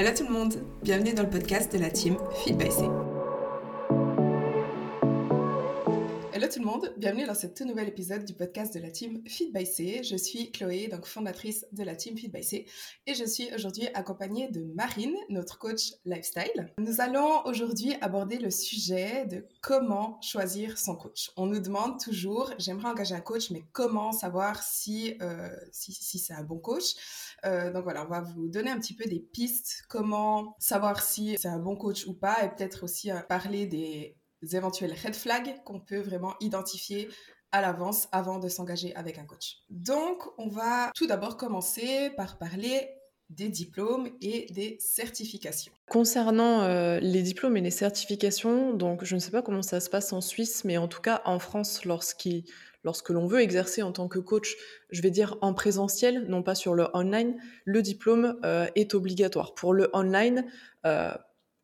Hello tout le monde, bienvenue dans le podcast de la team Feed by C. Hello tout le monde, bienvenue dans ce tout nouvel épisode du podcast de la team Feed by C. Je suis Chloé, donc fondatrice de la team Feed by C, et je suis aujourd'hui accompagnée de Marine, notre coach lifestyle. Nous allons aujourd'hui aborder le sujet de comment choisir son coach. On nous demande toujours, j'aimerais engager un coach, mais comment savoir si, euh, si, c'est un bon coach? Euh, Donc voilà, on va vous donner un petit peu des pistes, comment savoir si c'est un bon coach ou pas, et peut-être aussi euh, parler des éventuels red flags qu'on peut vraiment identifier à l'avance avant de s'engager avec un coach. Donc, on va tout d'abord commencer par parler des diplômes et des certifications. Concernant euh, les diplômes et les certifications, donc je ne sais pas comment ça se passe en Suisse, mais en tout cas en France, lorsque l'on veut exercer en tant que coach, je vais dire en présentiel, non pas sur le online, le diplôme euh, est obligatoire. Pour le online, euh,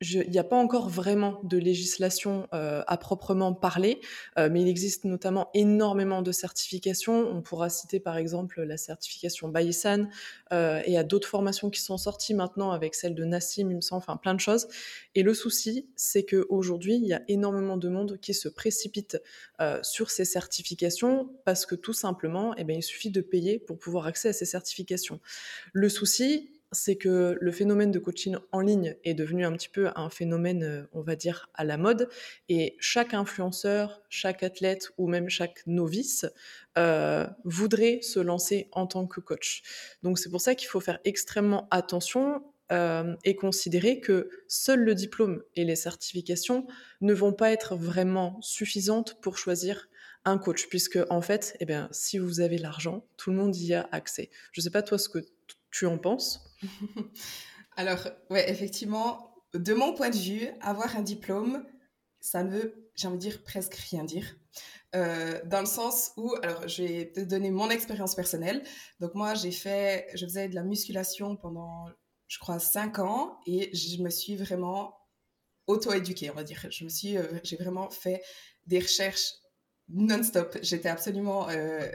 il n'y a pas encore vraiment de législation euh, à proprement parler, euh, mais il existe notamment énormément de certifications. On pourra citer par exemple la certification Bayesan euh, et à d'autres formations qui sont sorties maintenant avec celle de Nassim, il me semble, enfin plein de choses. Et le souci, c'est qu'aujourd'hui, il y a énormément de monde qui se précipite euh, sur ces certifications parce que tout simplement, eh bien, il suffit de payer pour pouvoir accéder à ces certifications. Le souci, c'est que le phénomène de coaching en ligne est devenu un petit peu un phénomène, euh, on va dire, à la mode. Et chaque influenceur, chaque athlète ou même chaque novice euh, voudrait se lancer en tant que coach. Donc c'est pour ça qu'il faut faire extrêmement attention euh, et considérer que seul le diplôme et les certifications ne vont pas être vraiment suffisantes pour choisir un coach, puisque en fait, eh bien, si vous avez l'argent, tout le monde y a accès. Je ne sais pas toi ce que tu en penses Alors, ouais, effectivement, de mon point de vue, avoir un diplôme, ça ne veut, j'ai envie de dire, presque rien dire. Euh, dans le sens où, alors, je vais te donner mon expérience personnelle. Donc, moi, j'ai fait, je faisais de la musculation pendant, je crois, cinq ans et je me suis vraiment auto-éduquée, on va dire. Je me suis, euh, j'ai vraiment fait des recherches non-stop. J'étais absolument euh,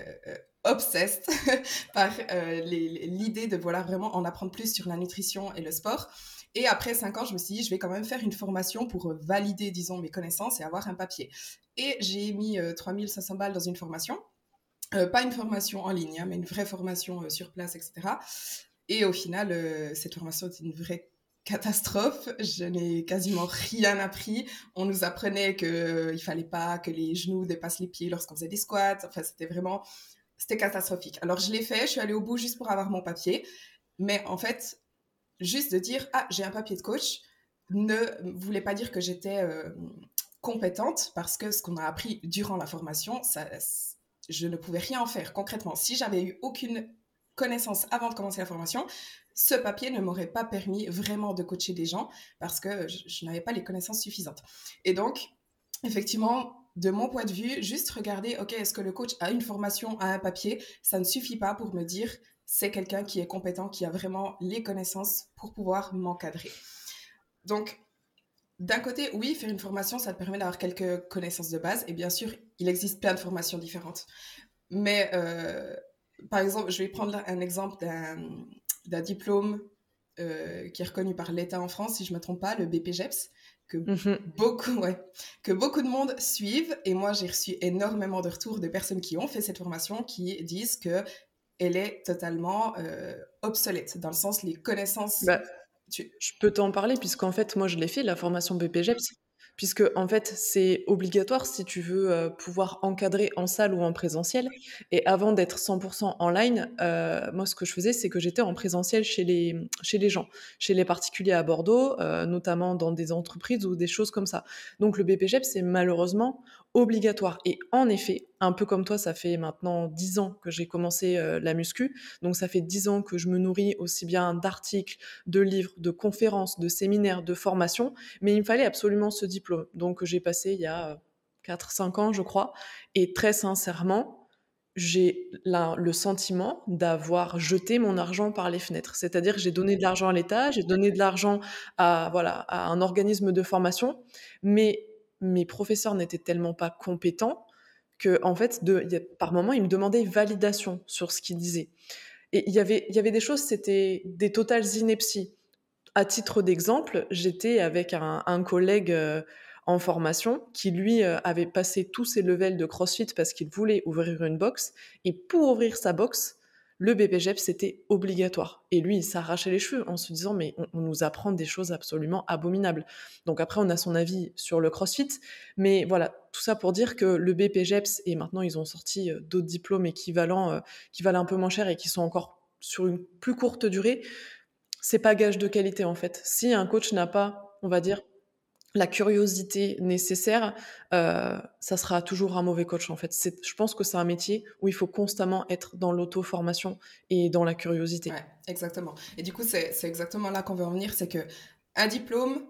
obsessed par euh, l'idée de voilà vraiment en apprendre plus sur la nutrition et le sport. Et après cinq ans, je me suis dit, je vais quand même faire une formation pour valider, disons, mes connaissances et avoir un papier. Et j'ai mis 3500 euh, balles dans une formation. Euh, pas une formation en ligne, hein, mais une vraie formation sur place, etc. Et au final, cette formation était une vraie catastrophe. Je n'ai quasiment rien appris. On nous apprenait qu'il ne fallait pas que les genoux dépassent les pieds lorsqu'on faisait des squats. Enfin, c'était vraiment c'était catastrophique. Alors, je l'ai fait, je suis allée au bout juste pour avoir mon papier. Mais en fait, juste de dire, ah, j'ai un papier de coach, ne voulait pas dire que j'étais euh, compétente parce que ce qu'on a appris durant la formation, ça, je ne pouvais rien en faire concrètement. Si j'avais eu aucune connaissance avant de commencer la formation, ce papier ne m'aurait pas permis vraiment de coacher des gens parce que je n'avais pas les connaissances suffisantes. Et donc, effectivement, de mon point de vue, juste regarder, OK, est-ce que le coach a une formation à un papier? Ça ne suffit pas pour me dire c'est quelqu'un qui est compétent, qui a vraiment les connaissances pour pouvoir m'encadrer. Donc, d'un côté, oui, faire une formation, ça te permet d'avoir quelques connaissances de base. Et bien sûr, il existe plein de formations différentes. Mais, euh, par exemple, je vais prendre un exemple d'un diplôme euh, qui est reconnu par l'État en France, si je ne me trompe pas, le BPGEPS que mmh beaucoup, ouais, que beaucoup de monde suivent. Et moi, j'ai reçu énormément de retours de personnes qui ont fait cette formation qui disent que elle est totalement euh, obsolète, dans le sens les connaissances. Bah, je peux t'en parler, puisqu'en fait, moi, je l'ai fait, la formation BPGEPS puisque en fait c'est obligatoire si tu veux euh, pouvoir encadrer en salle ou en présentiel. Et avant d'être 100% en ligne, euh, moi ce que je faisais c'est que j'étais en présentiel chez les chez les gens, chez les particuliers à Bordeaux, euh, notamment dans des entreprises ou des choses comme ça. Donc le BPGEP c'est malheureusement obligatoire. Et en effet, un peu comme toi, ça fait maintenant dix ans que j'ai commencé euh, la muscu. Donc ça fait dix ans que je me nourris aussi bien d'articles, de livres, de conférences, de séminaires, de formations. Mais il me fallait absolument ce diplôme. Donc j'ai passé il y a 4-5 ans, je crois. Et très sincèrement, j'ai le sentiment d'avoir jeté mon argent par les fenêtres. C'est-à-dire j'ai donné de l'argent à l'État, j'ai donné de l'argent à, voilà, à un organisme de formation, mais mes professeurs n'étaient tellement pas compétents que, en fait, de, par moment, ils me demandaient validation sur ce qu'ils disaient. Et il y avait, il y avait des choses, c'était des totales inepties. à titre d'exemple, j'étais avec un, collègue euh, en formation qui, lui, euh, avait passé tous ses levels de CrossFit parce qu'il voulait ouvrir une box. Et pour ouvrir sa box, le BPGEP, c'était obligatoire. Et lui, il s'arrachait les cheveux en se disant, mais on, nous apprend des choses absolument abominables. Donc après, on a son avis sur le CrossFit. Mais voilà, tout ça pour dire que le BPGEPS, et maintenant ils ont sorti euh, d'autres diplômes équivalents, euh, qui valent un peu moins cher et qui sont encore sur une plus courte durée, c'est pas gage de qualité en fait. Si un coach n'a pas, on va dire, la curiosité nécessaire, euh, ça sera toujours un mauvais coach en fait. Je pense que c'est un métier où il faut constamment être dans l'auto-formation et dans la curiosité. Exactement. Et du coup, c'est exactement là qu'on veut en venir, c'est que un diplôme,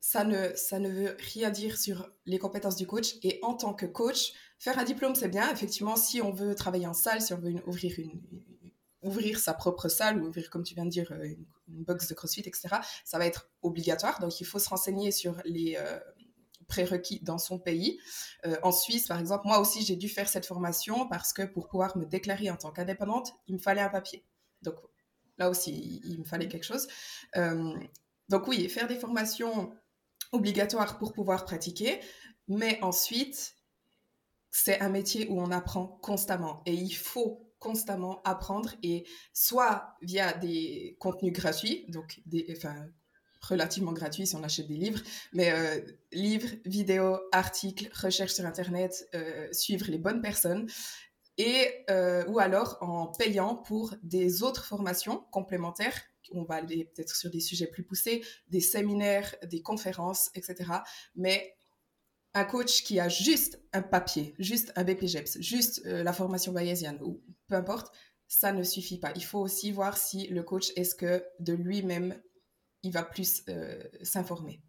ça ne, ça ne veut rien dire sur les compétences du coach. Et en tant que coach, faire un diplôme, c'est bien. Effectivement, si on veut travailler en salle, si on veut ouvrir une, ouvrir sa propre salle ou ouvrir, comme tu viens de dire, euh, une, box de CrossFit, etc., ça va être obligatoire. Donc, il faut se renseigner sur les euh, prérequis dans son pays. Euh, en Suisse, par exemple, moi aussi, j'ai dû faire cette formation parce que pour pouvoir me déclarer en tant qu'indépendante, il me fallait un papier. Donc, là aussi, il, me fallait quelque chose. donc, oui, faire des formations obligatoires pour pouvoir pratiquer, mais ensuite, c'est un métier où on apprend constamment et il faut constamment apprendre et soit via des contenus gratuits, donc des, enfin, relativement gratuits si on achète des livres, mais euh, livres, vidéos, articles, recherches sur Internet, euh, suivre les bonnes personnes, et, euh, ou alors en payant pour des autres formations complémentaires. On va aller peut-être sur des sujets plus poussés, des séminaires, des conférences, etc. Mais un coach qui a juste un papier, juste un BPGEPS, juste la formation bayésienne ou peu importe, ça ne suffit pas. Il faut aussi voir si le coach, est-ce que de lui-même, il va plus euh, s'informer.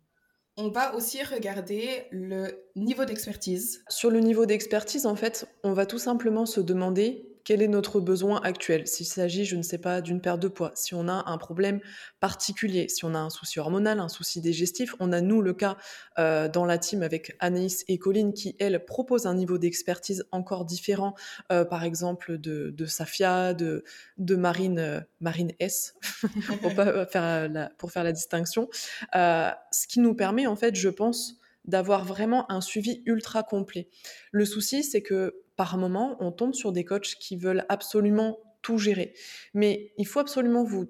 On va aussi regarder le niveau d'expertise. Sur le niveau d'expertise, en fait, on va tout simplement se demander quel est notre besoin actuel? S'il s'agit, je ne sais pas, d'une perte de poids, si on a un problème particulier, si on a un souci hormonal, un souci digestif, on a nous le cas euh, dans la team avec Anaïs et Colline qui, elles, proposent un niveau d'expertise encore différent, euh, par exemple de, Safia, de, de Marine, euh, Marine S, pour, faire la, pour faire la distinction. ce qui nous permet, en fait, je pense, d'avoir vraiment un suivi ultra complet. Le souci, c'est que par moment, on tombe sur des coachs qui veulent absolument tout gérer. Mais il faut absolument vous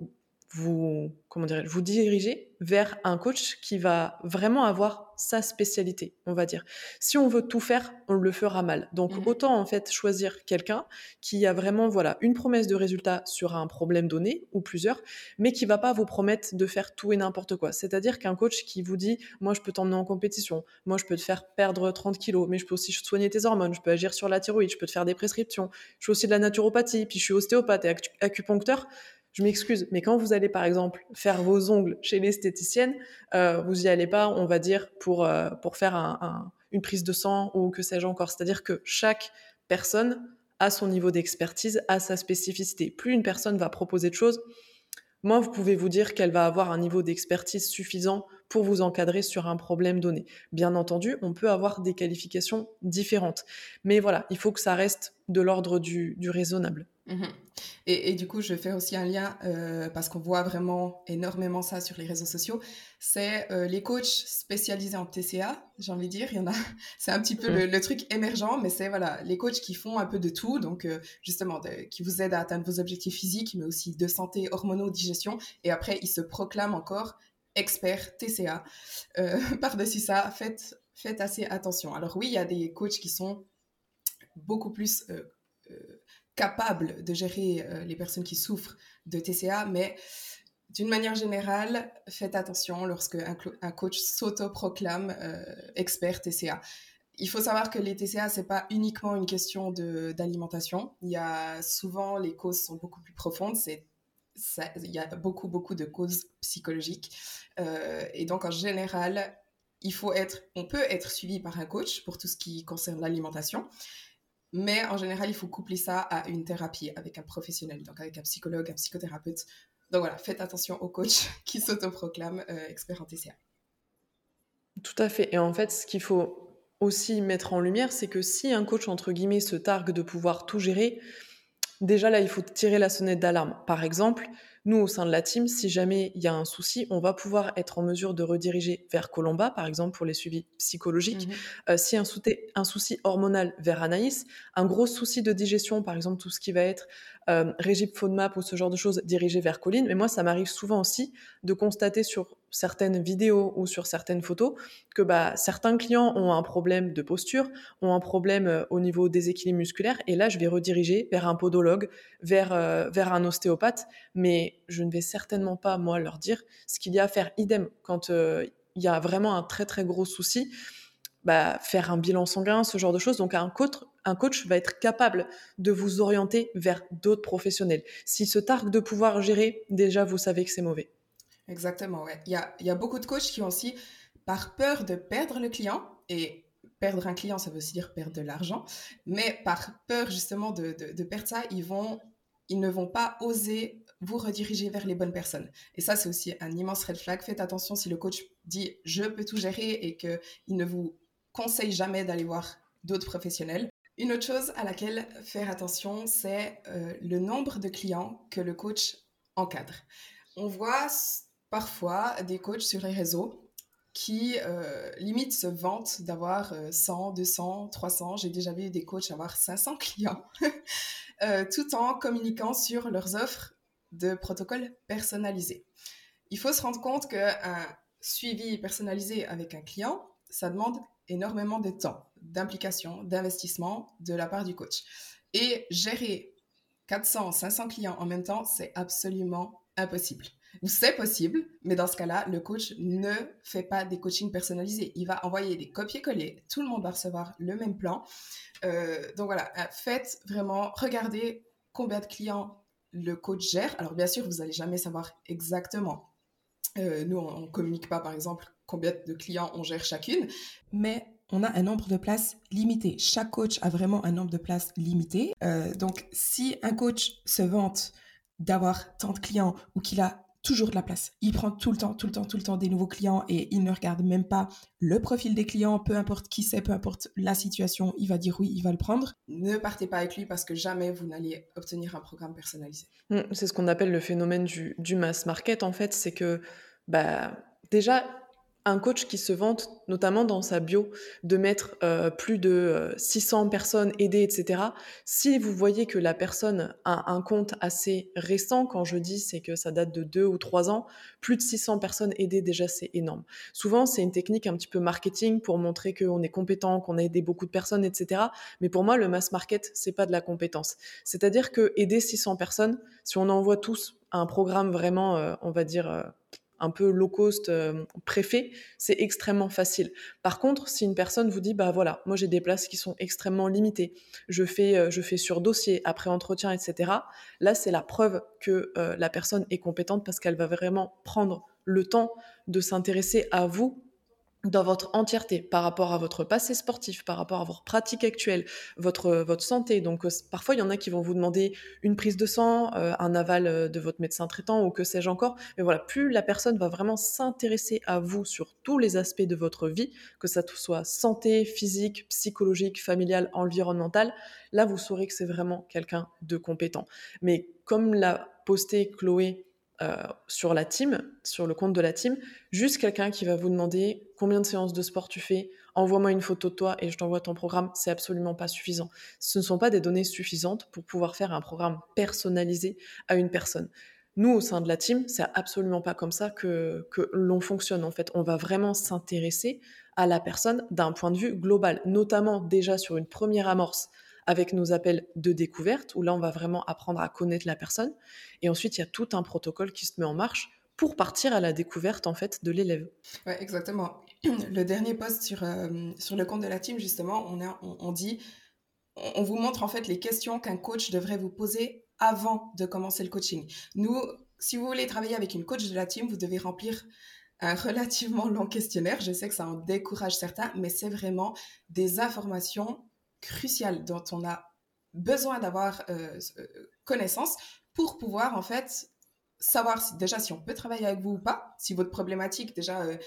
vous, comment vous diriger vers un coach qui va vraiment avoir sa spécialité, on va dire. Si on veut tout faire, on le fera mal. Donc mmh. autant en fait choisir quelqu'un qui a vraiment voilà une promesse de résultat sur un problème donné ou plusieurs, mais qui va pas vous promettre de faire tout et n'importe quoi. C'est-à-dire qu'un coach qui vous dit moi je peux t'emmener en compétition, moi je peux te faire perdre 30 kilos, mais je peux aussi soigner tes hormones, je peux agir sur la thyroïde, je peux te faire des prescriptions, je fais aussi de la naturopathie, puis je suis ostéopathe et acupuncteur je m'excuse, mais quand vous allez par exemple faire vos ongles chez l'esthéticienne, euh, vous y allez pas, on va dire, pour, euh, pour faire une prise de sang ou que sais-je encore. C'est-à-dire que chaque personne a son niveau d'expertise, a sa spécificité. Plus une personne va proposer de choses, moins vous pouvez vous dire qu'elle va avoir un niveau d'expertise suffisant pour vous encadrer sur un problème donné. Bien entendu, on peut avoir des qualifications différentes. Mais voilà, il faut que ça reste de l'ordre du raisonnable. Mhm. Et, du coup, je fais aussi un lien euh, parce qu'on voit vraiment énormément ça sur les réseaux sociaux. C'est euh, les coachs spécialisés en TCA, j'ai envie de dire. Il y en a, c'est un petit peu le, truc émergent, mais c'est voilà les coachs qui font un peu de tout, donc euh, justement qui vous aident à atteindre vos objectifs physiques, mais aussi de santé, hormonaux, digestion. Et après, ils se proclament encore experts TCA. Par-dessus ça, faites assez attention. Alors oui, il y a des coachs qui sont beaucoup plus capable de gérer euh, les personnes qui souffrent de TCA, mais d'une manière générale, faites attention lorsque un, coach s'autoproclame euh, expert TCA. Il faut savoir que les TCA, c'est pas uniquement une question d'alimentation. Il y a souvent, les causes sont beaucoup plus profondes. Il y a beaucoup, beaucoup de causes psychologiques. Euh, et donc, en général, il faut être, on peut être suivi par un coach pour tout ce qui concerne l'alimentation. Mais en général, il faut coupler ça à une thérapie avec un professionnel, donc avec un psychologue, un psychothérapeute. Donc voilà, faites attention aux coachs qui s'autoproclament euh, experts en TCA. Tout à fait. Et en fait, ce qu'il faut aussi mettre en lumière, c'est que si un coach, entre guillemets, se targue de pouvoir tout gérer, déjà là, il faut tirer la sonnette d'alarme. Par exemple, nous, au sein de la team, si jamais il y a un souci, on va pouvoir être en mesure de rediriger vers Colomba, par exemple, pour les suivis psychologiques. Mhm. Euh, si un, un, souci hormonal, vers Anaïs. Un gros souci de digestion, par exemple, tout ce qui va être euh, Régip FODMAP ou ce genre de choses dirigé vers Colline. Mais moi, ça m'arrive souvent aussi de constater sur certaines vidéos ou sur certaines photos que bah, certains clients ont un problème de posture, ont un problème euh, au niveau des équilibres musculaires. Et là, je vais rediriger vers un podologue, vers, euh, vers un ostéopathe. Mais je ne vais certainement pas, moi, leur dire ce qu'il y a à faire. Idem, quand il y a vraiment un très, très gros souci, bah, faire un bilan sanguin, ce genre de choses. Donc, un coach, un coach va être capable de vous orienter vers d'autres professionnels. S'il se targue de pouvoir gérer, déjà, vous savez que c'est mauvais. Exactement, ouais. Il y a, beaucoup de coachs qui ont aussi, par peur de perdre le client, et perdre un client, ça veut aussi dire perdre de l'argent, mais par peur justement de, de, de, perdre ça, ils, vont, ils ne vont pas oser vous rediriger vers les bonnes personnes. Et ça, c'est aussi un immense red flag. Faites attention si le coach dit je peux tout gérer et qu'il ne vous conseille jamais d'aller voir d'autres professionnels. Une autre chose à laquelle faire attention, c'est euh, le nombre de clients que le coach encadre. On voit parfois des coachs sur les réseaux qui euh, limite se vantent d'avoir 100, 200, 300. J'ai déjà vu des coachs avoir 500 clients, euh, tout en communiquant sur leurs offres de protocoles personnalisés. Il faut se rendre compte qu'un suivi personnalisé avec un client, ça demande énormément de temps, d'implication, d'investissement de la part du coach. Et gérer 400, 500 clients en même temps, c'est absolument impossible. C'est possible, mais dans ce cas-là, le coach ne fait pas des coachings personnalisés. Il va envoyer des copier-coller. Tout le monde va recevoir le même plan. Euh, donc voilà, euh, faites vraiment, regardez combien de clients le coach gère. Alors bien sûr, vous n'allez jamais savoir exactement. Euh, nous, on ne communique pas, par exemple, combien de clients on gère chacune, mais on a un nombre de places limité. Chaque coach a vraiment un nombre de places limité. Donc, si un coach se vante d'avoir tant de clients ou qu'il a toujours de la place, il prend tout le temps, tout le temps, tout le temps des nouveaux clients et il ne regarde même pas le profil des clients, peu importe qui c'est, peu importe la situation, il va dire oui, il va le prendre. Ne partez pas avec lui parce que jamais vous n'allez obtenir un programme personnalisé. Mmh, c'est ce qu'on appelle le phénomène du, mass market en fait, c'est que bah, déjà un coach qui se vante, notamment dans sa bio, de mettre euh, plus de 600 euh, personnes aidées, etc. Si vous voyez que la personne a un compte assez récent, quand je dis c'est que ça date de 2 ou 3 ans, plus de 600 personnes aidées, déjà c'est énorme. Souvent, c'est une technique un petit peu marketing pour montrer qu'on est compétent, qu'on a aidé beaucoup de personnes, etc. Mais pour moi, le mass market, c'est pas de la compétence. C'est-à-dire que aider 600 personnes, si on envoie tous un programme vraiment, euh, on va dire un peu low cost euh, préfet, c'est extrêmement facile. Par contre, si une personne vous dit bah voilà, moi j'ai des places qui sont extrêmement limitées, je fais euh, sur dossier après entretien, etc. Là, c'est la preuve que euh, la personne est compétente parce qu'elle va vraiment prendre le temps de s'intéresser à vous dans votre entièreté par rapport à votre passé sportif, par rapport à votre pratique actuelle, votre, votre santé. Donc euh, parfois, il y en a qui vont vous demander une prise de sang, euh, un aval euh, de votre médecin traitant ou que sais-je encore. Mais voilà, plus la personne va vraiment s'intéresser à vous sur tous les aspects de votre vie, que ça soit santé, physique, psychologique, familiale, environnementale, là, vous saurez que c'est vraiment quelqu'un de compétent. Mais comme l'a posté Chloé euh, sur la team, sur le compte de la team, juste quelqu'un qui va vous demander combien de séances de sport tu fais, envoie-moi une photo de toi et je t'envoie ton programme, c'est absolument pas suffisant. Ce ne sont pas des données suffisantes pour pouvoir faire un programme personnalisé à une personne. Nous, au sein de la team, c'est absolument pas comme ça que, que l'on fonctionne. En fait, on va vraiment s'intéresser à la personne d'un point de vue global, notamment déjà sur une première amorce avec nos appels de découverte, où là, on va vraiment apprendre à connaître la personne. Et ensuite, il y a tout un protocole qui se met en marche pour partir à la découverte, en fait, de l'élève. Oui, exactement. Le dernier post sur, euh, sur le compte de la team, justement, on, a, on, dit, on vous montre, en fait, les questions qu'un coach devrait vous poser avant de commencer le coaching. Nous, si vous voulez travailler avec une coach de la team, vous devez remplir un relativement long questionnaire. Je sais que ça en décourage certains, mais c'est vraiment des informations crucial dont on a besoin d'avoir euh, connaissance pour pouvoir en fait savoir déjà si on peut travailler avec vous ou pas, si votre problématique déjà euh,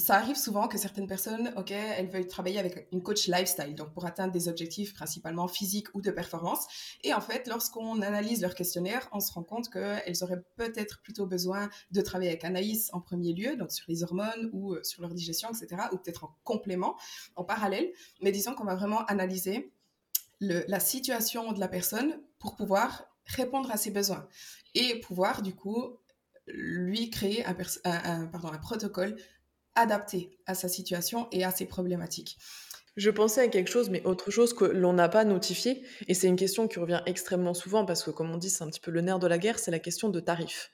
ça arrive souvent que certaines personnes, ok, elles veulent travailler avec une coach lifestyle, donc pour atteindre des objectifs principalement physiques ou de performance. Et en fait, lorsqu'on analyse leur questionnaire, on se rend compte qu'elles auraient peut-être plutôt besoin de travailler avec Anaïs en premier lieu, donc sur les hormones ou euh, sur leur digestion, etc., ou peut-être en complément, en parallèle. Mais disons qu'on va vraiment analyser la situation de la personne pour pouvoir répondre à ses besoins et pouvoir du coup lui créer un, protocole adapté à sa situation et à ses problématiques. Je pensais à quelque chose, mais autre chose que l'on n'a pas notifié, et c'est une question qui revient extrêmement souvent parce que, comme on dit, c'est un petit peu le nerf de la guerre, c'est la question de tarifs.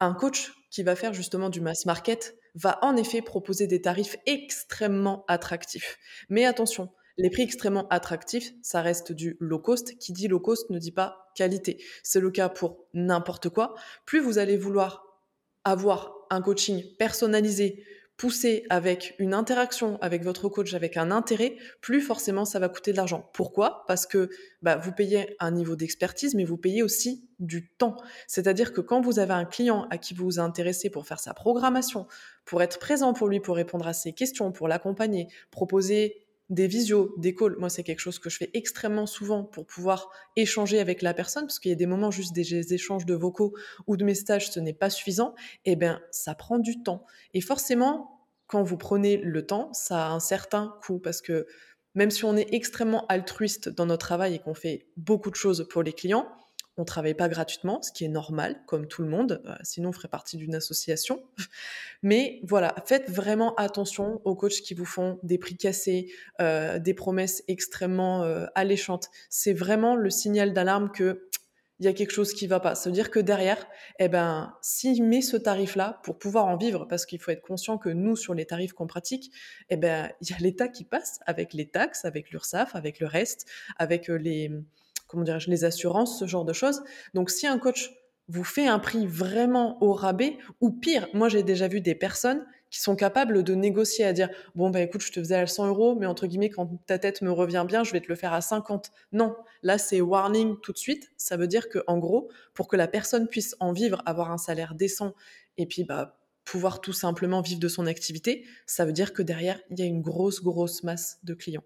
Un coach qui va faire justement du mass market va en effet proposer des tarifs extrêmement attractifs. Mais attention, les prix extrêmement attractifs, ça reste du low cost. Qui dit low cost ne dit pas qualité. C'est le cas pour n'importe quoi. Plus vous allez vouloir avoir un coaching personnalisé, poussé avec une interaction avec votre coach, avec un intérêt, plus forcément ça va coûter de l'argent. Pourquoi? Parce que bah, vous payez un niveau d'expertise, mais vous payez aussi du temps. C'est-à-dire que quand vous avez un client à qui vous vous intéressez pour faire sa programmation, pour être présent pour lui, pour répondre à ses questions, pour l'accompagner, proposer des visios, des calls. Moi, c'est quelque chose que je fais extrêmement souvent pour pouvoir échanger avec la personne, parce qu'il y a des moments juste des échanges de vocaux ou de messages, ce n'est pas suffisant. Eh bien, ça prend du temps. Et forcément, quand vous prenez le temps, ça a un certain coût, parce que même si on est extrêmement altruiste dans notre travail et qu'on fait beaucoup de choses pour les clients, on travaille pas gratuitement, ce qui est normal, comme tout le monde, euh, sinon on ferait partie d'une association. Mais voilà, faites vraiment attention aux coachs qui vous font des prix cassés, euh, des promesses extrêmement euh, alléchantes. C'est vraiment le signal d'alarme que il y a quelque chose qui va pas. Ça veut dire que derrière, eh ben, s'il met ce tarif-là pour pouvoir en vivre, parce qu'il faut être conscient que nous, sur les tarifs qu'on pratique, eh ben, il y a l'État qui passe avec les taxes, avec l'URSSAF, avec le reste, avec les, les assurances, ce genre de choses. Donc, si un coach vous fait un prix vraiment au rabais, ou pire, moi j'ai déjà vu des personnes qui sont capables de négocier à dire bon bah écoute je te faisais à 100 euros mais entre guillemets quand ta tête me revient bien je vais te le faire à 50 non. Là c'est warning tout de suite. Ça veut dire que en gros pour que la personne puisse en vivre avoir un salaire décent et puis bah pouvoir tout simplement vivre de son activité ça veut dire que derrière il y a une grosse grosse masse de clients.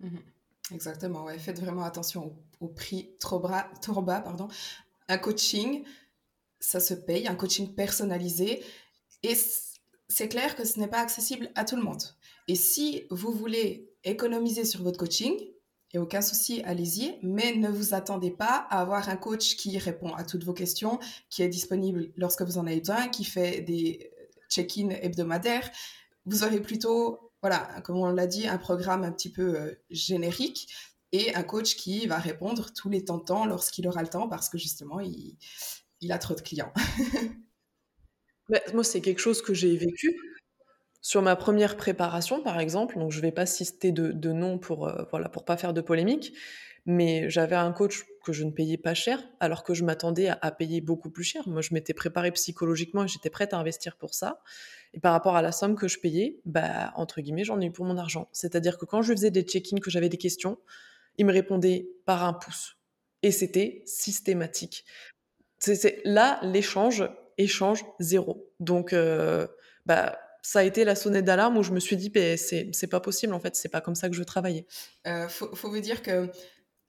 Mmh Exactement, ouais. Faites vraiment attention au, prix trop, bas, trop bas. Pardon. Un coaching, ça se paye, un coaching personnalisé. Et c'est clair que ce n'est pas accessible à tout le monde. Et si vous voulez économiser sur votre coaching, et aucun souci, allez-y, mais ne vous attendez pas à avoir un coach qui répond à toutes vos questions, qui est disponible lorsque vous en avez besoin, qui fait des check-in hebdomadaires. Vous aurez plutôt voilà, comme on l'a dit, un programme un petit peu euh, générique et un coach qui va répondre tous les temps de temps lorsqu'il aura le temps parce que justement, il, a trop de clients. moi, c'est quelque chose que j'ai vécu. Sur ma première préparation, par exemple, donc je ne vais pas citer de, nom pour euh, voilà pour pas faire de polémique, mais j'avais un coach que je ne payais pas cher, alors que je m'attendais à, à, payer beaucoup plus cher. Moi, je m'étais préparée psychologiquement et j'étais prête à investir pour ça. Et par rapport à la somme que je payais, bah, entre guillemets, j'en ai eu pour mon argent. C'est-à-dire que quand je faisais des check-ins, que j'avais des questions, il me répondait par un pouce. Et c'était systématique. Là, l'échange, échange zéro. Donc, euh, bah, ça a été la sonnette d'alarme où je me suis dit, bah, c'est, pas possible, en fait, c'est pas comme ça que je veux travailler. Euh, faut vous dire que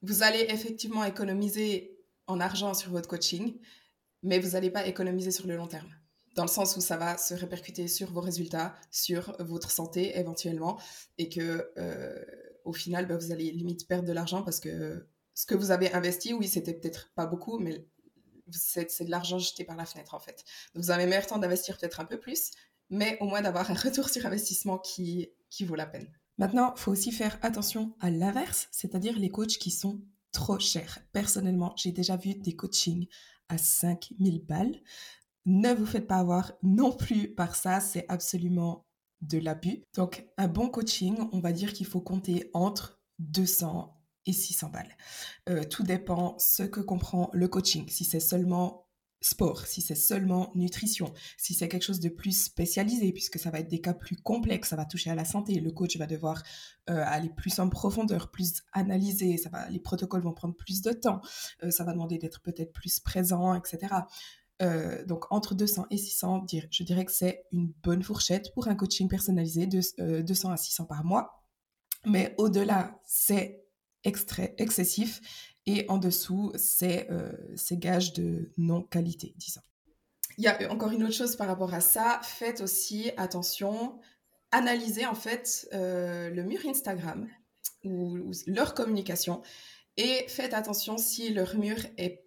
vous allez effectivement économiser en argent sur votre coaching, mais vous n'allez pas économiser sur le long terme dans le sens où ça va se répercuter sur vos résultats, sur votre santé éventuellement, et que euh, au final, bah, vous allez limite perdre de l'argent parce que ce que vous avez investi, oui, c'était peut-être pas beaucoup, mais c'est de l'argent jeté par la fenêtre en fait. Donc vous avez meilleur temps d'investir peut-être un peu plus, mais au moins d'avoir un retour sur investissement qui, qui vaut la peine. Maintenant, il faut aussi faire attention à l'inverse, c'est-à-dire les coachs qui sont trop chers. Personnellement, j'ai déjà vu des coachings à 5000 balles. Ne vous faites pas avoir non plus par ça, c'est absolument de l'abus. Donc un bon coaching, on va dire qu'il faut compter entre 200 et 600 balles. Euh, tout dépend ce que comprend le coaching. Si c'est seulement sport, si c'est seulement nutrition, si c'est quelque chose de plus spécialisé, puisque ça va être des cas plus complexes, ça va toucher à la santé, le coach va devoir euh, aller plus en profondeur, plus analyser, ça va, les protocoles vont prendre plus de temps, euh, ça va demander d'être peut-être plus présent, etc donc entre 200 et 600, je dirais que c'est une bonne fourchette pour un coaching personnalisé de 200 à 600 par mois. Mais au-delà, c'est excessif et en dessous, c'est gage de non-qualité, disons. Il y a encore une autre chose par rapport à ça. Faites aussi attention, analysez en fait le mur Instagram ou, leur communication et faites attention si leur mur est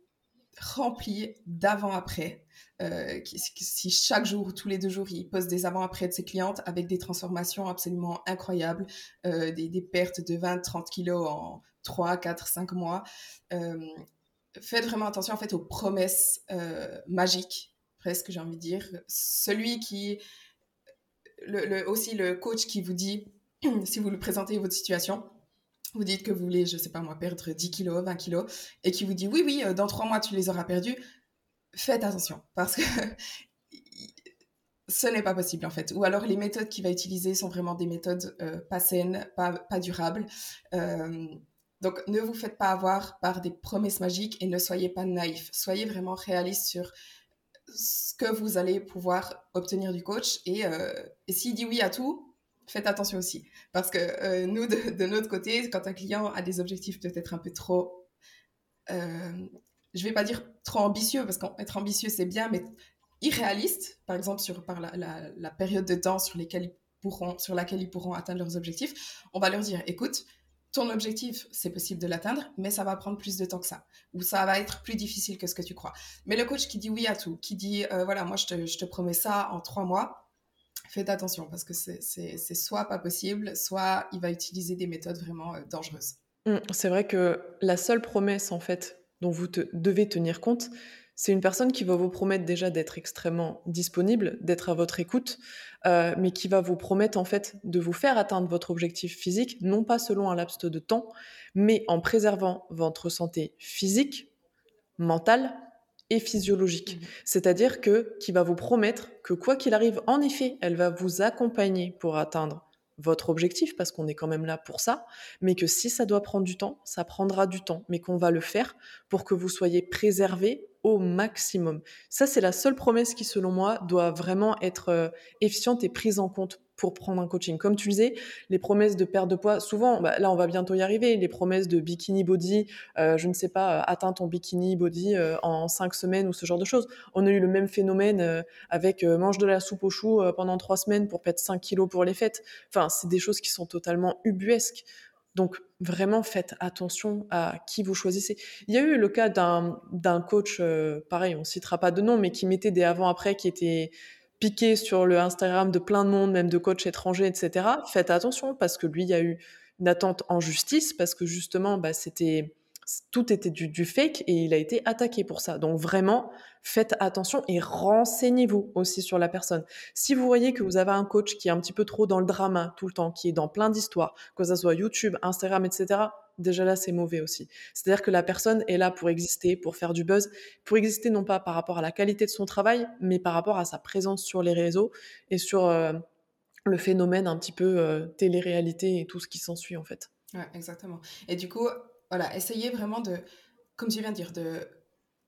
rempli d'avant-après. Euh, si chaque jour, tous les deux jours, ils postent des avant-après de ses clientes avec des transformations absolument incroyables, euh, des, pertes de 20, 30 kilos en 3, 4, 5 mois. Euh, faites vraiment attention en fait aux promesses magiques, presque j'ai envie de dire. Celui qui, aussi le coach qui vous dit, si vous lui présentez votre situation, vous dites que vous voulez, je sais pas moi, perdre 10 kilos, 20 kilos, et qui vous dit oui, oui, euh, dans trois mois, tu les auras perdus, faites attention, parce que ce n'est pas possible en fait. Ou alors les méthodes qu'il va utiliser sont vraiment des méthodes euh, pas saines, pas, pas durables. Euh, donc ne vous faites pas avoir par des promesses magiques et ne soyez pas naïf. Soyez vraiment réaliste sur ce que vous allez pouvoir obtenir du coach. Et, et s'il dit oui à tout, faites attention aussi. Parce que euh, nous, de, notre côté, quand un client a des objectifs peut-être un peu trop, euh, je vais pas dire trop ambitieux, parce qu'être ambitieux, c'est bien, mais irréaliste, par exemple, sur, par la, période de temps sur, lesquels ils pourront, sur laquelle ils pourront atteindre leurs objectifs, on va leur dire, écoute, ton objectif, c'est possible de l'atteindre, mais ça va prendre plus de temps que ça, ou ça va être plus difficile que ce que tu crois. Mais le coach qui dit oui à tout, qui dit, euh, voilà, moi, je te promets ça en trois mois, faites attention parce que c'est soit pas possible, soit il va utiliser des méthodes vraiment euh, dangereuses. Mmh, c'est vrai que la seule promesse en fait dont vous devez tenir compte, c'est une personne qui va vous promettre déjà d'être extrêmement disponible, d'être à votre écoute, euh, mais qui va vous promettre en fait de vous faire atteindre votre objectif physique, non pas selon un laps de temps, mais en préservant votre santé physique, mentale et physiologique. Mmh. C'est-à-dire que qui va vous promettre que quoi qu'il arrive, en effet, elle va vous accompagner pour atteindre votre objectif parce qu'on est quand même là pour ça, mais que si ça doit prendre du temps, ça prendra du temps, mais qu'on va le faire pour que vous soyez préservé au maximum. Ça, c'est la seule promesse qui, selon moi, doit vraiment être euh, efficiente et prise en compte pour prendre un coaching. Comme tu disais, les promesses de perte de poids, souvent, bah, là on va bientôt y arriver, les promesses de bikini body, euh, je ne sais pas, euh, atteins ton bikini body en cinq semaines ou ce genre de choses. On a eu le même phénomène avec mange de la soupe aux choux pendant trois semaines pour perdre 5 kilos pour les fêtes. Enfin, c'est des choses qui sont totalement ubuesques. Donc vraiment faites attention à qui vous choisissez. Il y a eu le cas d'un coach, pareil, on citera pas de nom, mais qui mettait des avant-après qui étaient piqué sur le Instagram de plein de monde, même de coachs étrangers, etc. Faites attention parce que lui, il y a eu une attente en justice parce que justement, bah, c'était tout était du, fake et il a été attaqué pour ça. Donc vraiment, faites attention et renseignez-vous aussi sur la personne. Si vous voyez que vous avez un coach qui est un petit peu trop dans le drama tout le temps, qui est dans plein d'histoires, que ce soit YouTube, Instagram, etc., déjà là, c'est mauvais aussi. C'est-à-dire que la personne est là pour exister, pour faire du buzz, pour exister non pas par rapport à la qualité de son travail, mais par rapport à sa présence sur les réseaux et sur euh, le phénomène un petit peu euh, télé-réalité et tout ce qui s'ensuit en fait. Ouais, exactement. Et du coup, voilà, essayez vraiment de, comme tu viens de dire, de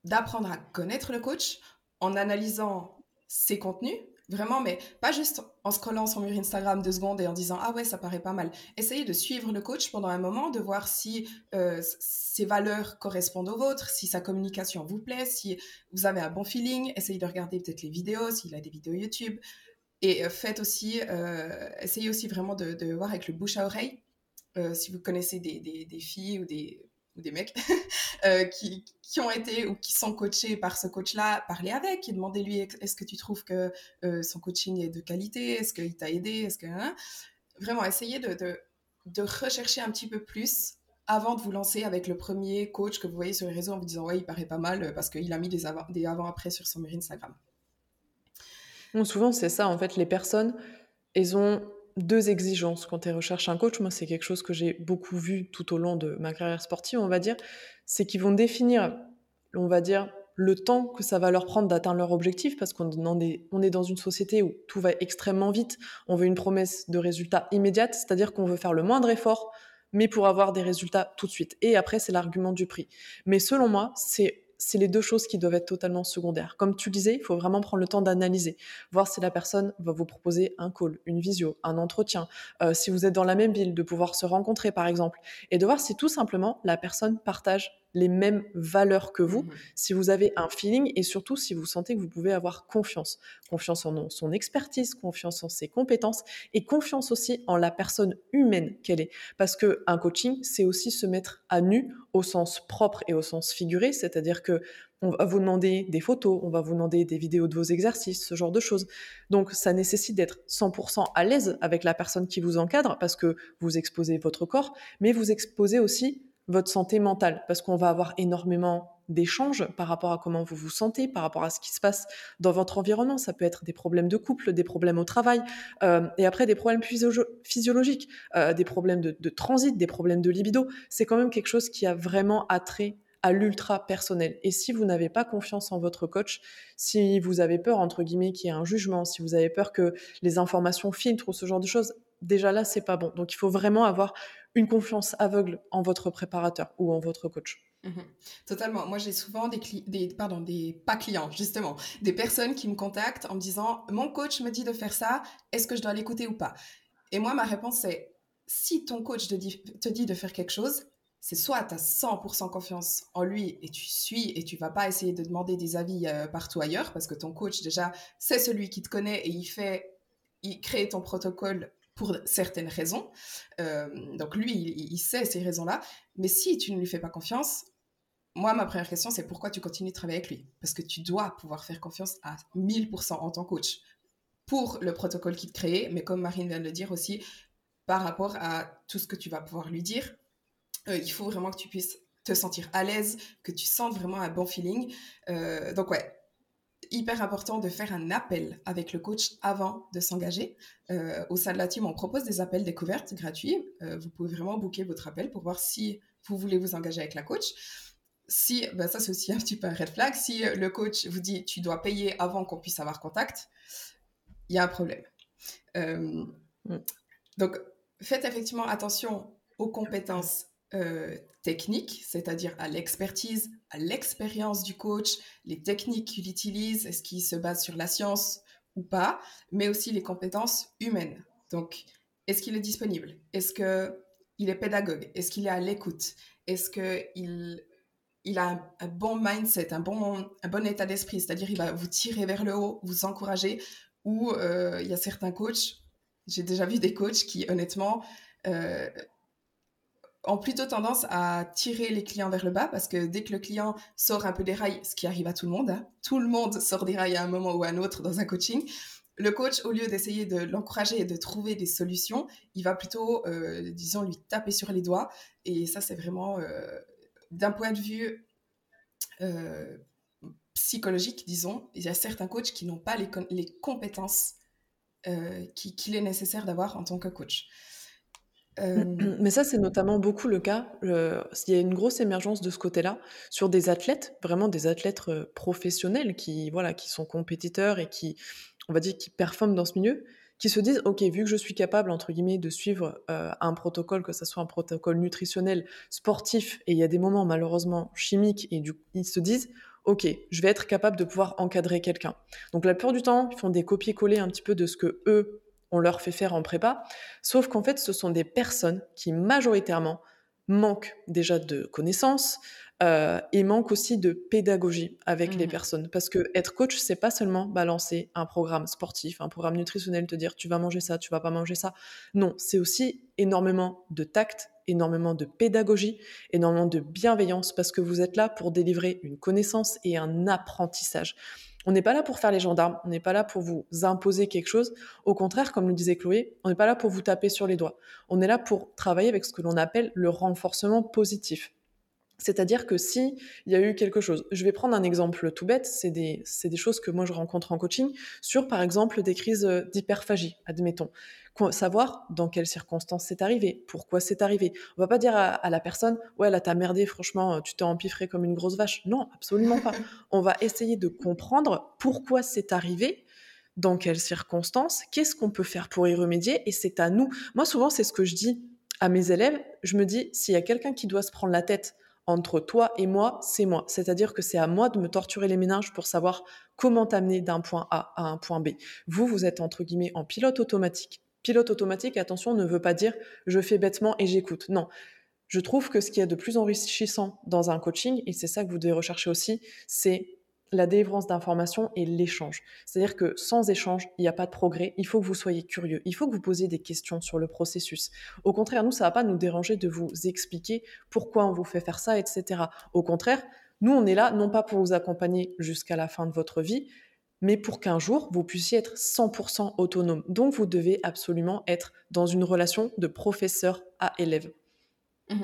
d'apprendre à connaître le coach en analysant ses contenus, Vraiment, mais pas juste en scrollant son mur Instagram deux secondes et en disant ah ouais ça paraît pas mal. Essayez de suivre le coach pendant un moment, de voir si euh, ses valeurs correspondent aux vôtres, si sa communication vous plaît, si vous avez un bon feeling. Essayez de regarder peut-être les vidéos, s'il a des vidéos YouTube. Et euh, faites aussi, euh, essayez aussi vraiment de, voir avec le bouche à oreille. Si vous connaissez des, des filles ou des ou des mecs euh, qui, qui, ont été ou qui sont coachés par ce coach-là, parlez avec et demandez-lui est-ce que tu trouves que euh, son coaching est de qualité, est-ce qu'il t'a aidé, est-ce que hein? vraiment essayez de, de, rechercher un petit peu plus avant de vous lancer avec le premier coach que vous voyez sur les réseaux en vous disant ouais il paraît pas mal euh, parce qu'il a mis des avant, des avant après sur son mur Instagram. Bon, souvent c'est ça en fait les personnes elles ont deux exigences quand elles recherchent un coach. Moi, c'est quelque chose que j'ai beaucoup vu tout au long de ma carrière sportive, on va dire. C'est qu'ils vont définir, on va dire, le temps que ça va leur prendre d'atteindre leur objectif, parce qu'on est, on est dans une société où tout va extrêmement vite. On veut une promesse de résultat immédiate, c'est-à-dire qu'on veut faire le moindre effort, mais pour avoir des résultats tout de suite. Et après, c'est l'argument du prix. Mais selon moi, c'est c'est les deux choses qui doivent être totalement secondaires. Comme tu disais, il faut vraiment prendre le temps d'analyser, voir si la personne va vous proposer un call, une visio, un entretien, euh, si vous êtes dans la même ville, de pouvoir se rencontrer par exemple, et de voir si tout simplement la personne partage les mêmes valeurs que vous, mmh si vous avez un feeling et surtout si vous sentez que vous pouvez avoir confiance. Confiance en son expertise, confiance en ses compétences et confiance aussi en la personne humaine qu'elle est. Parce que un coaching, c'est aussi se mettre à nu au sens propre et au sens figuré, c'est-à-dire que on va vous demander des photos, on va vous demander des vidéos de vos exercices, ce genre de choses. Donc ça nécessite d'être 100% à l'aise avec la personne qui vous encadre parce que vous exposez votre corps, mais vous exposez aussi votre santé mentale, parce qu'on va avoir énormément d'échanges par rapport à comment vous vous sentez, par rapport à ce qui se passe dans votre environnement. Ça peut être des problèmes de couple, des problèmes au travail, euh, et après des problèmes physiologiques, euh, des problèmes de, transit, des problèmes de libido. C'est quand même quelque chose qui a vraiment attrait à l'ultra personnel. Et si vous n'avez pas confiance en votre coach, si vous avez peur, entre guillemets, qu'il y ait un jugement, si vous avez peur que les informations filtrent ou ce genre de choses, déjà là, c'est pas bon. Donc il faut vraiment avoir une confiance aveugle en votre préparateur ou en votre coach. Mhm. Totalement. Moi, j'ai souvent des, des, pardon, des, pas clients, justement, des personnes qui me contactent en me disant, mon coach me dit de faire ça, est-ce que je dois l'écouter ou pas? Et moi, ma réponse est, si ton coach te dit, te dit de faire quelque chose, c'est soit tu as 100% confiance en lui et tu suis et tu vas pas essayer de demander des avis euh, partout ailleurs parce que ton coach déjà c'est celui qui te connaît et il fait il crée ton protocole pour certaines raisons. Euh, donc lui, il, sait ces raisons-là. Mais si tu ne lui fais pas confiance, moi, ma première question, c'est pourquoi tu continues de travailler avec lui? Parce que tu dois pouvoir faire confiance à 1000% en tant que coach pour le protocole qu'il crée, mais comme Marine vient de le dire aussi, par rapport à tout ce que tu vas pouvoir lui dire, euh, il faut vraiment que tu puisses te sentir à l'aise, que tu sentes vraiment un bon feeling. Euh, donc ouais, hyper important de faire un appel avec le coach avant de s'engager. Euh, au sein de la team, on propose des appels découvertes gratuits. Euh, vous pouvez vraiment booker votre appel pour voir si vous voulez vous engager avec la coach. Si, ben ça c'est aussi un petit peu un red flag, si le coach vous dit tu dois payer avant qu'on puisse avoir contact, il y a un problème. Euh, mm. Donc faites effectivement attention aux compétences euh, techniques, c'est-à-dire à, l'expertise, à l'expérience du coach, les techniques qu'il utilise, est-ce qu'il se base sur la science ou pas, mais aussi les compétences humaines. Donc, est-ce qu'il est disponible? Est-ce qu'il est pédagogue? Est-ce qu'il est à l'écoute? Est-ce qu'il il a un, bon mindset, un bon, un bon état d'esprit, c'est-à-dire il va vous tirer vers le haut, vous encourager, ou euh, il y a certains coachs, j'ai déjà vu des coachs qui honnêtement euh, ont plutôt tendance à tirer les clients vers le bas parce que dès que le client sort un peu des rails, ce qui arrive à tout le monde, hein, tout le monde sort des rails à un moment ou à un autre dans un coaching, le coach, au lieu d'essayer de l'encourager et de trouver des solutions, il va plutôt, euh, disons, lui taper sur les doigts. Et ça, c'est vraiment, euh, d'un point de vue euh, psychologique, disons, il y a certains coachs qui n'ont pas les, les compétences qu'il est nécessaire d'avoir en tant que coach. Mais ça, c'est notamment beaucoup le cas. il y a une grosse émergence de ce côté-là sur des athlètes, vraiment des athlètes professionnels qui, voilà, qui sont compétiteurs et qui, on va dire, qui performent dans ce milieu, qui se disent, OK, vu que je suis capable, entre guillemets, de suivre un protocole, que ce soit un protocole nutritionnel, sportif, et il y a des moments malheureusement chimiques, et du, ils se disent, OK, je vais être capable de pouvoir encadrer quelqu'un. Donc la plupart du temps, ils font des copier-coller un petit peu de ce que eux on leur fait faire en prépa. Sauf qu'en fait, ce sont des personnes qui majoritairement manquent déjà de connaissances euh, et manquent aussi de pédagogie avec les mmh. personnes. Parce que être coach, c'est pas seulement balancer un programme sportif, un programme nutritionnel, te dire tu vas manger ça, tu vas pas manger ça. Non, c'est aussi énormément de tact, énormément de pédagogie, énormément de bienveillance parce que vous êtes là pour délivrer une connaissance et un apprentissage. On n'est pas là pour faire les gendarmes, on n'est pas là pour vous imposer quelque chose. Au contraire, comme le disait Chloé, on n'est pas là pour vous taper sur les doigts. On est là pour travailler avec ce que l'on appelle le renforcement positif. C'est-à-dire que si il y a eu quelque chose, je vais prendre un exemple tout bête, c'est des, choses que moi je rencontre en coaching, sur par exemple des crises d'hyperphagie, admettons savoir dans quelles circonstances c'est arrivé, pourquoi c'est arrivé. On va pas dire à, la personne, ouais, là, t'as merdé, franchement, tu t'es empiffré comme une grosse vache. Non, absolument pas. On va essayer de comprendre pourquoi c'est arrivé, dans quelles circonstances, qu'est-ce qu'on peut faire pour y remédier, et c'est à nous. Moi, souvent, c'est ce que je dis à mes élèves. Je me dis, s'il y a quelqu'un qui doit se prendre la tête Entre toi et moi, c'est moi. C'est-à-dire que c'est à moi de me torturer les méninges pour savoir comment t'amener d'un point A à un point B. Vous, vous êtes entre guillemets en pilote automatique. Pilote automatique, attention, ne veut pas dire je fais bêtement et j'écoute. Non. Je trouve que ce qui est de plus enrichissant dans un coaching, et c'est ça que vous devez rechercher aussi, c'est la délivrance d'informations et l'échange. C'est-à-dire que sans échange, il n'y a pas de progrès. Il faut que vous soyez curieux. Il faut que vous posiez des questions sur le processus. Au contraire, nous, ça va pas nous déranger de vous expliquer pourquoi on vous fait faire ça, etc. Au contraire, nous, on est là non pas pour vous accompagner jusqu'à la fin de votre vie, mais pour qu'un jour, vous puissiez être 100% autonome. Donc, vous devez absolument être dans une relation de professeur à élève. Mmh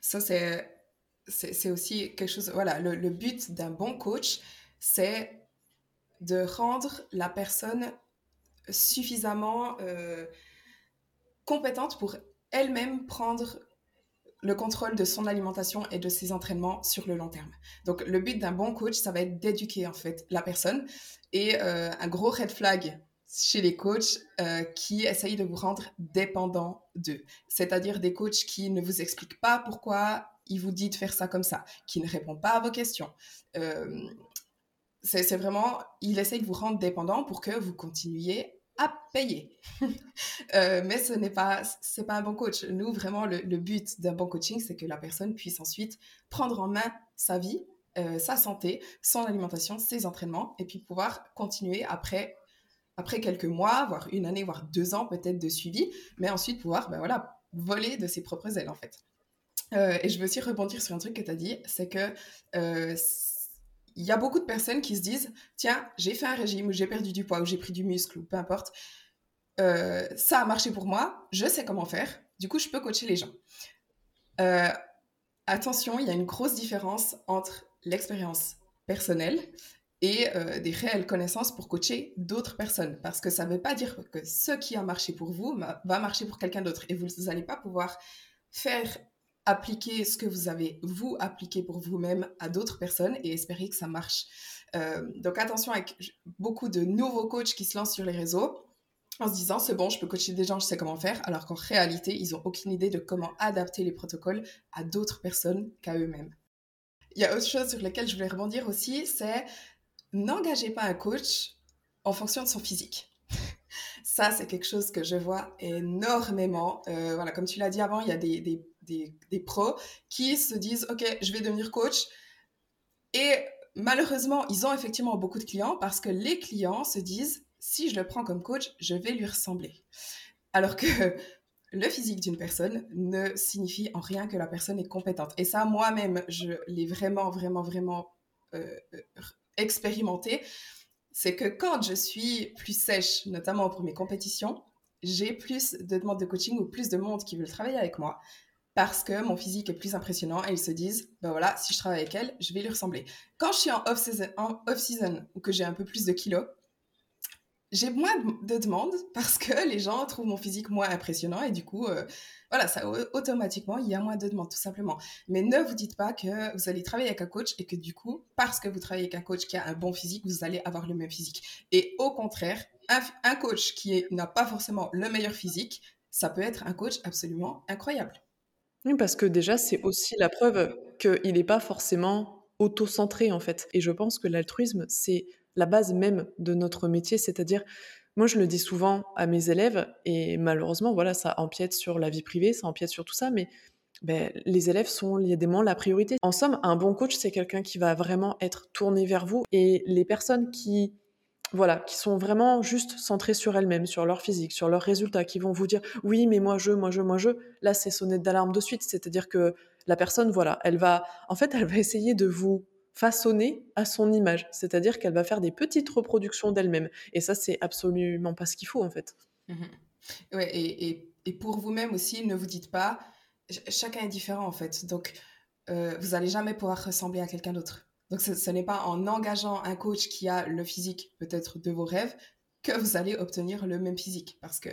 ça, c'est aussi quelque chose. Voilà, le but d'un bon coach, c'est de rendre la personne suffisamment euh, compétente pour elle-même prendre le contrôle de son alimentation et de ses entraînements sur le long terme. Donc le but d'un bon coach, ça va être d'éduquer en fait la personne. Et euh, un gros red flag chez les coachs euh, qui essayent de vous rendre dépendant d'eux. C'est-à-dire des coachs qui ne vous expliquent pas pourquoi ils vous disent de faire ça comme ça, qui ne répondent pas à vos questions c'est vraiment, il essaye de vous rendre dépendant pour que vous continuiez à payer. Euh, mais ce n'est pas, c'est pas un bon coach. Nous, vraiment, le, but d'un bon coaching, c'est que la personne puisse ensuite prendre en main sa vie, euh, sa santé, son alimentation, ses entraînements, et puis pouvoir continuer après, après quelques mois, voire une année, voire deux ans peut-être de suivi, mais ensuite pouvoir, ben voilà, voler de ses propres ailes en fait. Euh, et je veux aussi rebondir sur un truc que tu as dit, c'est que il y a beaucoup de personnes qui se disent tiens, j'ai fait un régime ou j'ai perdu du poids ou j'ai pris du muscle ou peu importe. Euh, ça a marché pour moi, je sais comment faire, du coup, je peux coacher les gens. Euh, attention, il y a une grosse différence entre l'expérience personnelle et euh, des réelles connaissances pour coacher d'autres personnes. Parce que ça ne veut pas dire que ce qui a marché pour vous va marcher pour quelqu'un d'autre. Et vous n'allez pas pouvoir faire appliquer ce que vous avez, vous, appliqué pour vous-même à d'autres personnes et espérer que ça marche. Euh, donc attention avec beaucoup de nouveaux coachs qui se lancent sur les réseaux en se disant c'est bon, je peux coacher des gens, je sais comment faire, alors qu'en réalité, ils n'ont aucune idée de comment adapter les protocoles à d'autres personnes qu'à eux-mêmes. Il y a autre chose sur laquelle je voulais rebondir aussi, c'est n'engagez pas un coach en fonction de son physique. Ça, c'est quelque chose que je vois énormément. Euh, voilà, comme tu l'as dit avant, il y a des, des des, pros qui se disent, OK, je vais devenir coach. Et malheureusement, ils ont effectivement beaucoup de clients parce que les clients se disent, si je le prends comme coach, je vais lui ressembler. Alors que le physique d'une personne ne signifie en rien que la personne est compétente. Et ça, moi-même, je l'ai vraiment, vraiment, vraiment euh, expérimenté. C'est que quand je suis plus sèche, notamment pour mes compétitions, j'ai plus de demandes de coaching ou plus de monde qui veut travailler avec moi parce que mon physique est plus impressionnant et ils se disent, ben voilà, si je travaille avec elle, je vais lui ressembler. Quand je suis en off-season, ou que j'ai un peu plus de kilos, j'ai moins de demandes parce que les gens trouvent mon physique moins impressionnant et du coup, euh, voilà, ça automatiquement, il y a moins de demandes tout simplement. Mais ne vous dites pas que vous allez travailler avec un coach et que du coup, parce que vous travaillez avec un coach qui a un bon physique, vous allez avoir le même physique. Et au contraire, un coach qui n'a pas forcément le meilleur physique, ça peut être un coach absolument incroyable. Oui, parce que déjà, c'est aussi la preuve qu'il n'est pas forcément auto-centré, en fait. Et je pense que l'altruisme, c'est la base même de notre métier, c'est-à-dire, moi, je le dis souvent à mes élèves, et malheureusement, voilà, ça empiète sur la vie privée, ça empiète sur tout ça, mais ben, les élèves sont évidemment la priorité. En somme, un bon coach, c'est quelqu'un qui va vraiment être tourné vers vous, et les personnes qui voilà, qui sont vraiment juste centrées sur elles-mêmes, sur leur physique, sur leurs résultats, qui vont vous dire oui, mais moi je, moi je, moi je. Là, c'est sonnette d'alarme de suite, c'est-à-dire que la personne, voilà, elle va, en fait, elle va essayer de vous façonner à son image, c'est-à-dire qu'elle va faire des petites reproductions d'elle-même. Et ça, c'est absolument pas ce qu'il faut, en fait. Mmh ouais, et, et, pour vous-même aussi, ne vous dites pas, chacun est différent, en fait. Donc, euh, vous n'allez jamais pouvoir ressembler à quelqu'un d'autre. Donc, ce, n'est pas en engageant un coach qui a le physique peut-être de vos rêves que vous allez obtenir le même physique. Parce que,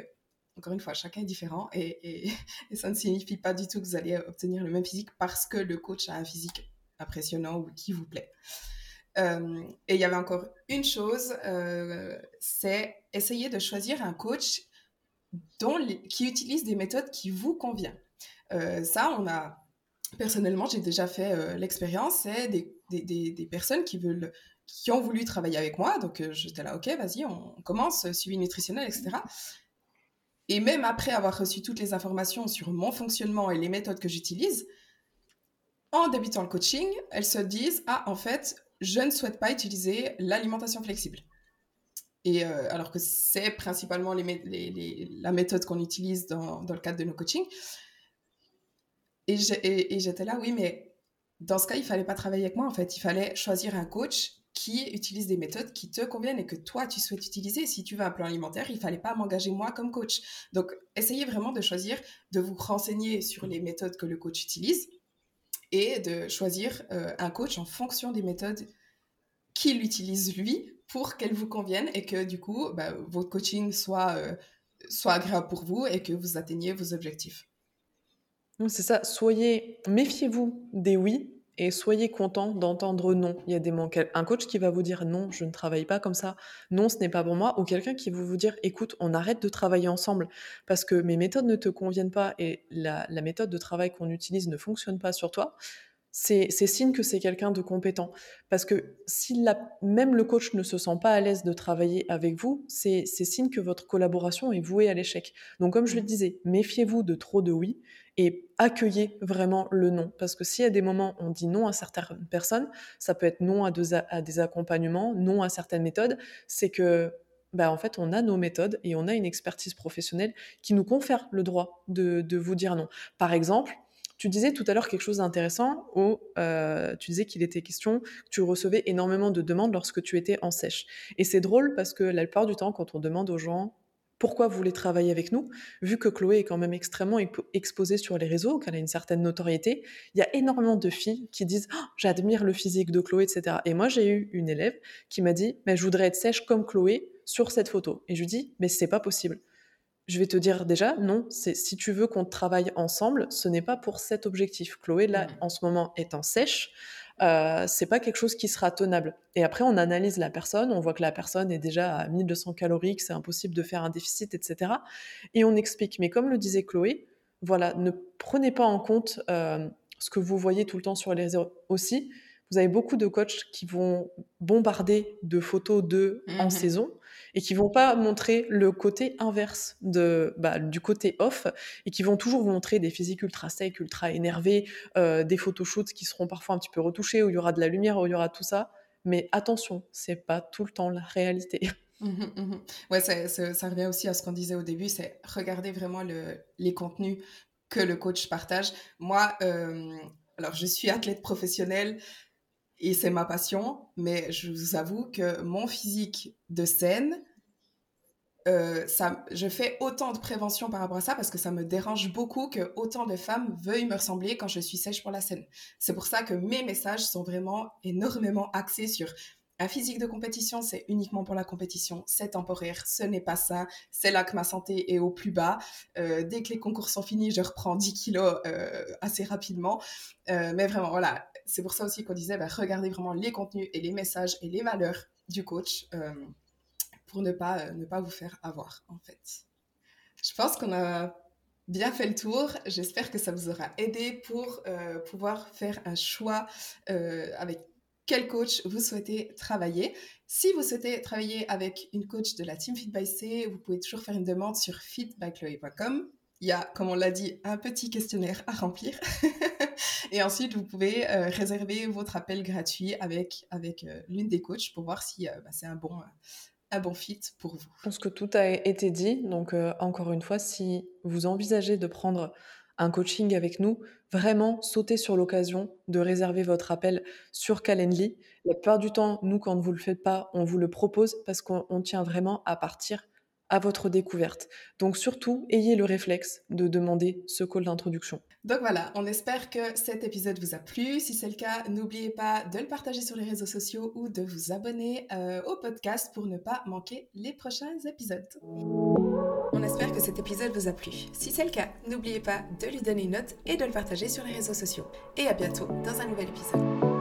encore une fois, chacun est différent et, ça ne signifie pas du tout que vous allez obtenir le même physique parce que le coach a un physique impressionnant ou qui vous plaît. Euh, et il y avait encore une chose, euh, c'est essayer de choisir un coach dont qui utilise des méthodes qui vous conviennent. Euh, ça, on a personnellement, j'ai déjà fait euh, l'expérience, c'est des, des, des, personnes qui veulent qui ont voulu travailler avec moi. Donc, euh, j'étais là, OK, vas-y, on, commence, suivi nutritionnel, etc. Et même après avoir reçu toutes les informations sur mon fonctionnement et les méthodes que j'utilise, en débutant le coaching, elles se disent, ah, en fait, je ne souhaite pas utiliser l'alimentation flexible. Et euh, alors que c'est principalement les, la méthode qu'on utilise dans, dans, le cadre de nos coachings. Et j'étais là, oui, mais dans ce cas, il fallait pas travailler avec moi, en fait. Il fallait choisir un coach qui utilise des méthodes qui te conviennent et que toi, tu souhaites utiliser. Si tu veux un plan alimentaire, il fallait pas m'engager moi comme coach. Donc, essayez vraiment de choisir, de vous renseigner sur les méthodes que le coach utilise et de choisir euh, un coach en fonction des méthodes qu'il utilise lui pour qu'elles vous conviennent et que du coup, bah, votre coaching soit, euh, soit agréable pour vous et que vous atteigniez vos objectifs. C'est ça, soyez, méfiez-vous des oui et soyez content d'entendre non. Il y a des manques. Un coach qui va vous dire non, je ne travaille pas comme ça, non, ce n'est pas pour moi, ou quelqu'un qui va vous dire écoute, on arrête de travailler ensemble parce que mes méthodes ne te conviennent pas et la, méthode de travail qu'on utilise ne fonctionne pas sur toi. C'est signe que c'est quelqu'un de compétent. Parce que si même le coach ne se sent pas à l'aise de travailler avec vous, c'est signe que votre collaboration est vouée à l'échec. Donc comme je le disais, méfiez-vous de trop de oui et accueillez vraiment le non. Parce que y a des moments on dit non à certaines personnes, ça peut être non à, des accompagnements, non à certaines méthodes, c'est que bah, en fait, on a nos méthodes et on a une expertise professionnelle qui nous confère le droit de, vous dire non. Par exemple, tu disais tout à l'heure quelque chose d'intéressant où euh, tu disais qu'il était question que tu recevais énormément de demandes lorsque tu étais en sèche. Et c'est drôle parce que la plupart du temps, quand on demande aux gens pourquoi vous voulez travailler avec nous Vu que Chloé est quand même extrêmement exposée sur les réseaux, qu'elle a une certaine notoriété, il y a énormément de filles qui disent oh, J'admire le physique de Chloé, etc. Et moi, j'ai eu une élève qui m'a dit mais Je voudrais être sèche comme Chloé sur cette photo. Et je lui dis Mais c'est pas possible. Je vais te dire déjà, non, c'est si tu veux qu'on travaille ensemble, ce n'est pas pour cet objectif. Chloé, là, mmh. en ce moment, est en sèche. Euh, c'est pas quelque chose qui sera tenable. Et après, on analyse la personne, on voit que la personne est déjà à 1200 calories, que c'est impossible de faire un déficit, etc. Et on explique. Mais comme le disait Chloé, voilà, ne prenez pas en compte euh, ce que vous voyez tout le temps sur les réseaux aussi. Vous avez beaucoup de coachs qui vont bombarder de photos d'eux en mmh saison et qui vont pas montrer le côté inverse de, bah, du côté off et qui vont toujours vous montrer des physiques ultra secs, ultra énervés, euh, des photoshoots qui seront parfois un petit peu retouchés où il y aura de la lumière, où il y aura tout ça. Mais attention, c'est pas tout le temps la réalité. Mmh mmh ouais, ça revient aussi à ce qu'on disait au début, c'est regarder vraiment le, les contenus que le coach partage. Moi, euh, alors je suis athlète professionnelle, et c'est ma passion, mais je vous avoue que mon physique de scène, euh, je fais autant de prévention par rapport à ça parce que ça me dérange beaucoup que autant de femmes veuillent me ressembler quand je suis sèche pour la scène. C'est pour ça que mes messages sont vraiment énormément axés sur un physique de compétition, c'est uniquement pour la compétition, c'est temporaire, ce n'est pas ça, c'est là que ma santé est au plus bas. Euh, dès que les concours sont finis, je reprends 10 kilos euh, assez rapidement. mais vraiment, voilà, c'est pour ça aussi qu'on disait, bah, regardez vraiment les contenus et les messages et les valeurs du coach pour ne pas, euh, ne pas vous faire avoir, en fait. Je pense qu'on a bien fait le tour. J'espère que ça vous aura aidé pour euh, pouvoir faire un choix avec quel coach vous souhaitez travailler. Si vous souhaitez travailler avec une coach de la Team Fit by C, vous pouvez toujours faire une demande sur fitbychloe.com. Il y a, comme on l'a dit, un petit questionnaire à remplir. Et ensuite, vous pouvez euh, réserver votre appel gratuit avec, avec euh, l'une des coachs pour voir si euh, bah, c'est un bon, bon fit pour vous. Je pense que tout a été dit. Donc, encore une fois, si vous envisagez de prendre un coaching avec nous, vraiment sautez sur l'occasion de réserver votre appel sur Calendly. La plupart du temps, nous, quand vous ne le faites pas, on vous le propose parce qu'on tient vraiment à partir à votre découverte. Donc surtout, ayez le réflexe de demander ce call d'introduction. Donc voilà, on espère que cet épisode vous a plu. Si c'est le cas, n'oubliez pas de le partager sur les réseaux sociaux ou de vous abonner euh, au podcast pour ne pas manquer les prochains épisodes. On espère que cet épisode vous a plu. Si c'est le cas, n'oubliez pas de lui donner une note et de le partager sur les réseaux sociaux. Et à bientôt dans un nouvel épisode.